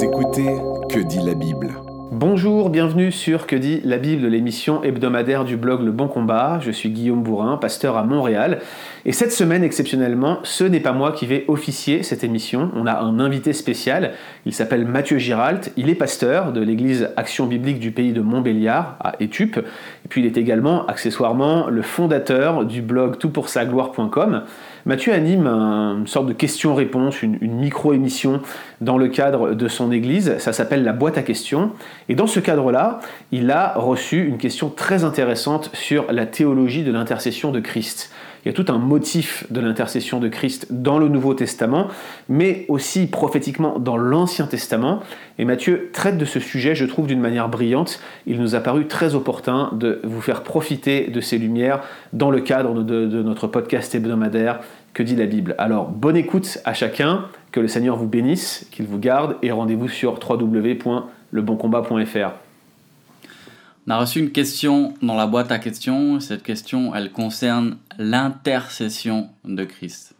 Écoutez Que dit la Bible Bonjour, bienvenue sur Que dit la Bible, l'émission hebdomadaire du blog Le Bon Combat. Je suis Guillaume Bourrin, pasteur à Montréal. Et cette semaine, exceptionnellement, ce n'est pas moi qui vais officier cette émission. On a un invité spécial. Il s'appelle Mathieu Giralt. Il est pasteur de l'église Action Biblique du pays de Montbéliard, à Étupe. Et puis il est également, accessoirement, le fondateur du blog toutpoursagloire.com. Mathieu anime une sorte de question-réponse, une, micro-émission dans le cadre de son église. Ça s'appelle la boîte à questions. Et dans ce cadre-là, il a reçu une question très intéressante sur la théologie de l'intercession de Christ. Il y a tout un motif de l'intercession de Christ dans le Nouveau Testament, mais aussi prophétiquement dans l'Ancien Testament. Et Matthieu traite de ce sujet, je trouve, d'une manière brillante. Il nous a paru très opportun de vous faire profiter de ces lumières dans le cadre de, de notre podcast hebdomadaire Que dit la Bible? Alors, bonne écoute à chacun, que le Seigneur vous bénisse, qu'il vous garde, et rendez-vous sur www.leboncombat.fr. On a reçu une question dans la boîte à questions. Cette question, elle concerne l'intercession de Christ.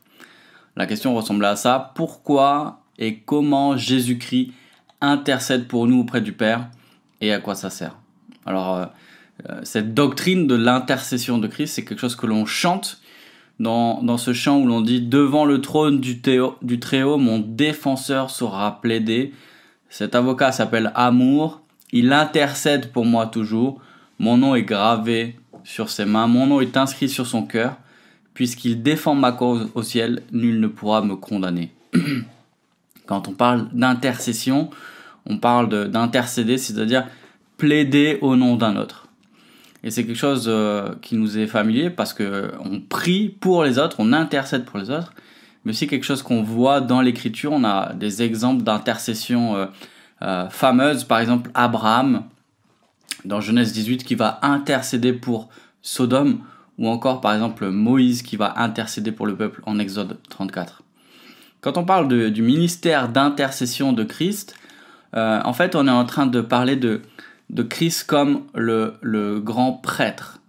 La question ressemble à ça. Pourquoi et comment Jésus-Christ intercède pour nous auprès du Père et à quoi ça sert? Alors, euh, euh, cette doctrine de l'intercession de Christ, c'est quelque chose que l'on chante dans, dans, ce chant où l'on dit Devant le trône du, du Très-Haut, mon défenseur sera plaidé. Cet avocat s'appelle Amour il intercède pour moi toujours. Mon nom est gravé sur ses mains. Mon nom est inscrit sur son cœur. Puisqu'il défend ma cause au ciel, nul ne pourra me condamner. Quand on parle d'intercession, on parle d'intercéder, c'est-à-dire plaider au nom d'un autre. Et c'est quelque chose euh, qui nous est familier parce que on prie pour les autres, on intercède pour les autres, mais aussi quelque chose qu'on voit dans l'écriture. On a des exemples d'intercession euh, euh, fameuse, par exemple Abraham dans Genèse 18 qui va intercéder pour Sodome, ou encore par exemple Moïse qui va intercéder pour le peuple en Exode 34. Quand on parle du ministère d'intercession de Christ, euh, en fait on est en train de parler de, de Christ comme le, le, grand prêtre.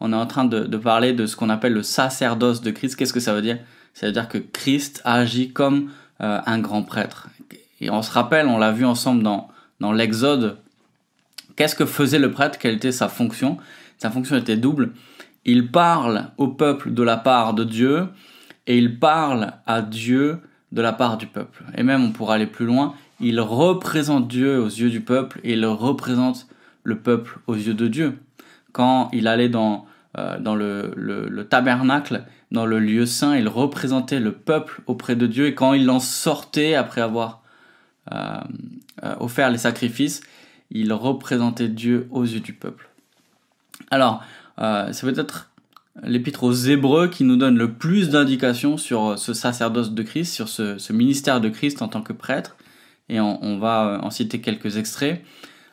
On est en train de, de parler de ce qu'on appelle le sacerdoce de Christ. Qu'est-ce que ça veut dire? Ça veut dire que Christ agit comme euh, un grand prêtre. Et on se rappelle, on l'a vu ensemble dans, dans l'Exode, qu'est-ce que faisait le prêtre, quelle était sa fonction? Sa fonction était double. Il parle au peuple de la part de Dieu et il parle à Dieu de la part du peuple. Et même, on pourra aller plus loin, il représente Dieu aux yeux du peuple et il représente le peuple aux yeux de Dieu. Quand il allait dans, euh, dans le, le, tabernacle, dans le lieu saint, il représentait le peuple auprès de Dieu et quand il en sortait après avoir euh, euh, offert les sacrifices, il représentait Dieu aux yeux du peuple. Alors, c'est peut-être l'épître aux Hébreux qui nous donne le plus d'indications sur ce sacerdoce de Christ, sur ce, ministère de Christ en tant que prêtre. Et on, va en citer quelques extraits.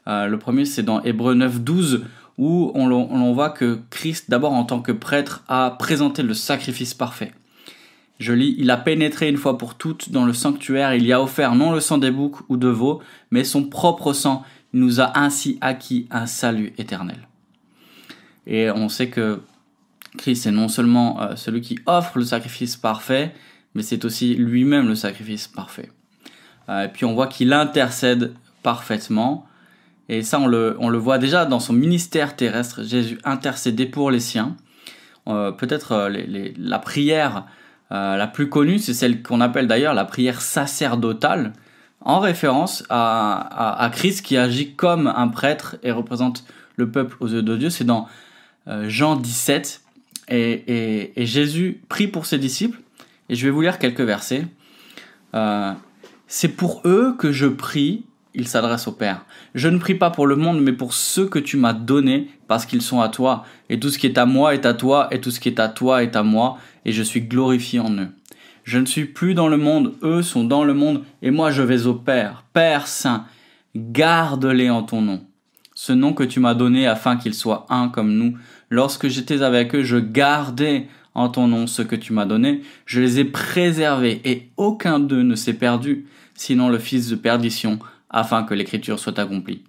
le premier, c'est dans Hébreux 9, 12, où on, on voit que Christ, d'abord en tant que prêtre, a présenté le sacrifice parfait. Je lis, il a pénétré une fois pour toutes dans le sanctuaire, il y a offert non le sang des boucs ou de veaux, mais son propre sang, il nous a ainsi acquis un salut éternel. Et on sait que Christ est non seulement euh, celui qui offre le sacrifice parfait, mais c'est aussi lui-même le sacrifice parfait. Euh, et puis on voit qu'il intercède parfaitement, et ça on le, on le voit déjà dans son ministère terrestre, Jésus intercédait pour les siens. Euh, peut-être la prière euh, la plus connue, c'est celle qu'on appelle d'ailleurs la prière sacerdotale, en référence à, Christ qui agit comme un prêtre et représente le peuple aux yeux de Dieu. C'est dans euh, Jean 17. Et, Jésus prie pour ses disciples. Et je vais vous lire quelques versets. C'est pour eux que je prie, il s'adresse au Père. Je ne prie pas pour le monde, mais pour ceux que tu m'as donnés, parce qu'ils sont à toi. Et tout ce qui est à moi est à toi, et tout ce qui est à toi est à moi, et je suis glorifié en eux. Je ne suis plus dans le monde, eux sont dans le monde, et moi je vais au Père. Père Saint, garde-les en ton nom. Ce nom que tu m'as donné afin qu'ils soient un comme nous. Lorsque j'étais avec eux, je gardais en ton nom ce que tu m'as donné, je les ai préservés, et aucun d'eux ne s'est perdu, sinon le fils de perdition, afin que l'écriture soit accomplie.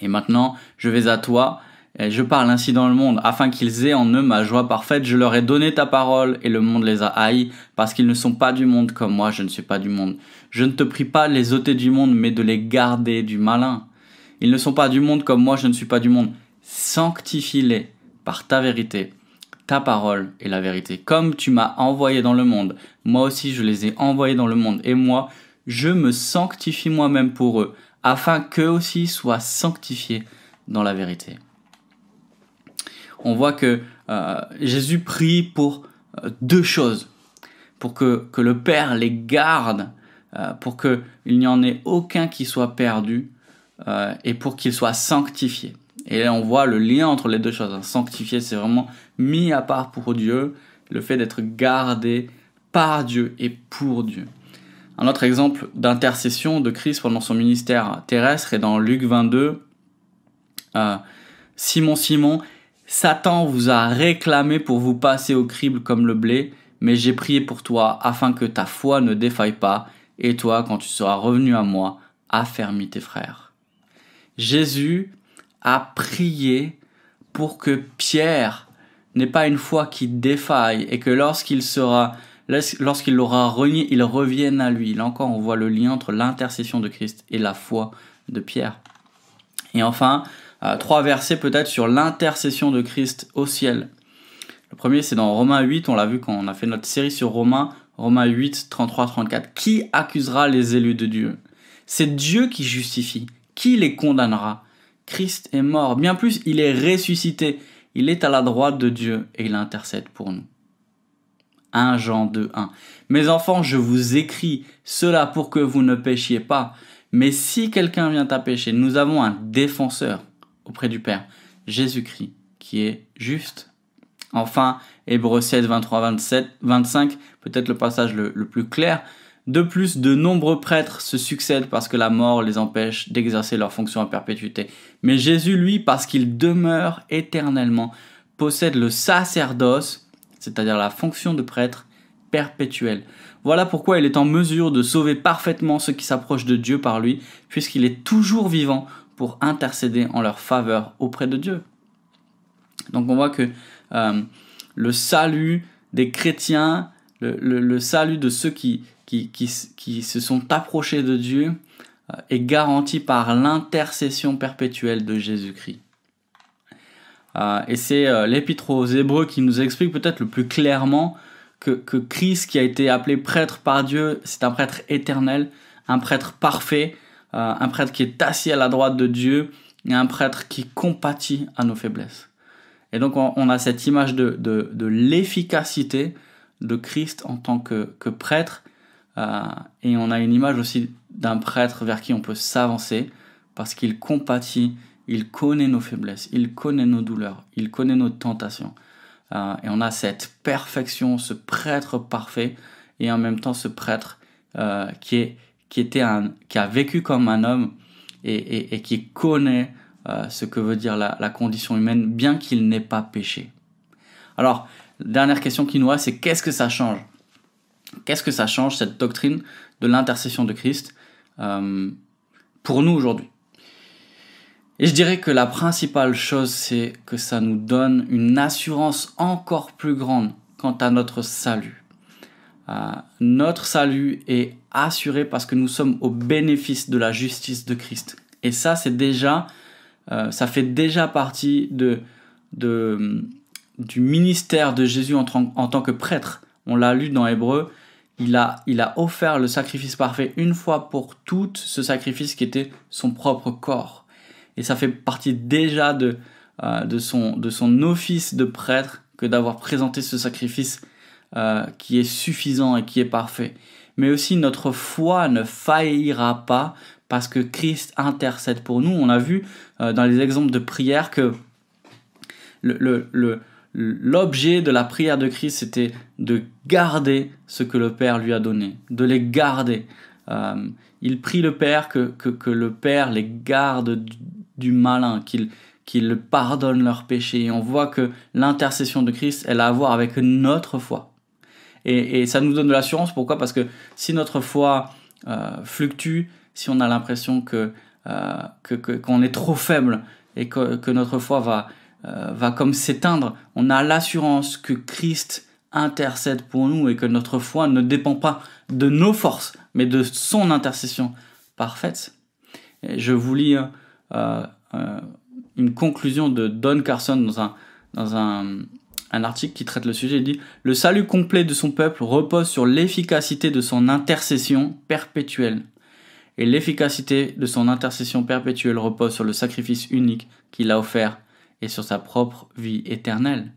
Et maintenant, je vais à toi, Et je parle ainsi dans le monde, afin qu'ils aient en eux ma joie parfaite. Je leur ai donné ta parole, et le monde les a haïs, parce qu'ils ne sont pas du monde comme moi, je ne suis pas du monde. Je ne te prie pas de les ôter du monde, mais de les garder du malin. Ils ne sont pas du monde comme moi, je ne suis pas du monde. Sanctifie-les par ta vérité. Ta parole est la vérité. Comme tu m'as envoyé dans le monde, moi aussi je les ai envoyés dans le monde. Et moi, je me sanctifie moi-même pour eux, afin qu'eux aussi soient sanctifiés dans la vérité. On voit que euh, Jésus prie pour euh, deux choses. Pour que, le Père les garde, euh, pour qu'il n'y en ait aucun qui soit perdu, et pour qu'ils soient sanctifiés. Et là, on voit le lien entre les deux choses. Sanctifiés, Sanctifié, c'est vraiment mis à part pour Dieu, le fait d'être gardé par Dieu et pour Dieu. Un autre exemple d'intercession de Christ pendant son ministère terrestre est dans Luc 22. Euh, Simon, Simon, Satan vous a réclamé pour vous passer au crible comme le blé, mais j'ai prié pour toi afin que ta foi ne défaille pas, et toi, quand tu seras revenu à moi, affermis tes frères. Jésus a prié pour que Pierre n'ait pas une foi qui défaille et que lorsqu'il sera lorsqu'il l'aura renié, il revienne à lui. Là encore, on voit le lien entre l'intercession de Christ et la foi de Pierre. Et enfin, euh, trois versets peut-être sur l'intercession de Christ au ciel. Le premier, c'est dans Romains 8, on l'a vu quand on a fait notre série sur Romains, Romains 8, 33-34. Qui accusera les élus de Dieu? C'est Dieu qui justifie. Qui les condamnera? Christ est mort. Bien plus, il est ressuscité. Il est à la droite de Dieu et il intercède pour nous. 1 Jean 2, 1. Mes enfants, je vous écris cela pour que vous ne péchiez pas. Mais si quelqu'un vient à pécher, nous avons un défenseur auprès du Père, Jésus-Christ, qui est juste. Enfin, Hébreux 7, 23, 27, 25, peut-être le passage le, le plus clair. De plus, de nombreux prêtres se succèdent parce que la mort les empêche d'exercer leur fonction à perpétuité. Mais Jésus, lui, parce qu'il demeure éternellement, possède le sacerdoce c'est-à-dire la fonction de prêtre perpétuel. Voilà pourquoi il est en mesure de sauver parfaitement ceux qui s'approchent de Dieu par lui, puisqu'il est toujours vivant pour intercéder en leur faveur auprès de Dieu. Donc on voit que euh, le salut des chrétiens, le, salut de ceux qui, qui, qui, se sont approchés de Dieu, euh, est garanti par l'intercession perpétuelle de Jésus-Christ. Euh, et c'est euh, l'épître aux Hébreux qui nous explique peut-être le plus clairement que, que Christ, qui a été appelé prêtre par Dieu, c'est un prêtre éternel, un prêtre parfait, un prêtre qui est assis à la droite de Dieu, et un prêtre qui compatit à nos faiblesses. Et donc on, a cette image de, de, de l'efficacité de Christ en tant que, que prêtre, et on a une image aussi d'un prêtre vers qui on peut s'avancer, parce qu'il compatit il connaît nos faiblesses, il connaît nos douleurs, il connaît nos tentations. Euh, et on a cette perfection, ce prêtre parfait, et en même temps ce prêtre euh, qui, est, qui, était un, qui a vécu comme un homme et, qui connaît euh, ce que veut dire la, la condition humaine, bien qu'il n'ait pas péché. Alors, dernière question qui nous reste, c'est qu'est-ce que ça change? Qu'est-ce que ça change, cette doctrine de l'intercession de Christ, pour nous aujourd'hui? Et je dirais que la principale chose, c'est que ça nous donne une assurance encore plus grande quant à notre salut. Euh, notre salut est assuré parce que nous sommes au bénéfice de la justice de Christ. Et ça, c'est déjà, euh, ça fait déjà partie de, du ministère de Jésus en, en tant que prêtre. On l'a lu dans Hébreu. Il a, il a offert le sacrifice parfait une fois pour toutes, ce sacrifice qui était son propre corps et ça fait partie déjà de, euh, de, son, de son office de prêtre que d'avoir présenté ce sacrifice euh, qui est suffisant et qui est parfait. Mais aussi notre foi ne faillira pas parce que Christ intercède pour nous. On a vu euh, dans les exemples de prière que le, le, l'objet de la prière de Christ, c'était de garder ce que le Père lui a donné, de les garder. il prie le Père que, que, que, le Père les garde du malin, qu'il pardonne leurs péchés. Et on voit que l'intercession de Christ, elle a à voir avec notre foi. Et, ça nous donne de l'assurance. Pourquoi? Parce que si notre foi euh, fluctue, si on a l'impression que euh, qu'on est trop faible et que, notre foi va, euh, va comme s'éteindre. On a l'assurance que Christ intercède pour nous et que notre foi ne dépend pas de nos forces, mais de son intercession parfaite. je vous lis euh, euh, une conclusion de Don Carson dans un, dans un, un article qui traite le sujet. Il dit Le salut complet de son peuple repose sur l'efficacité de son intercession perpétuelle. Et l'efficacité de son intercession perpétuelle repose sur le sacrifice unique qu'il a offert et sur sa propre vie éternelle.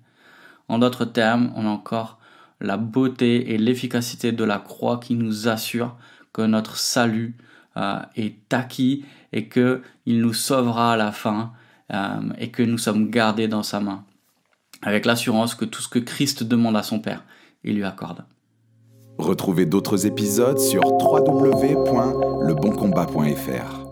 En d'autres termes, on a encore la beauté et l'efficacité de la croix qui nous assure que notre salut euh, est acquis et qu'il nous sauvera à la fin euh, et que nous sommes gardés dans sa main, avec l'assurance que tout ce que Christ demande à son Père, il lui accorde. Retrouvez d'autres épisodes sur www.leboncombat.fr.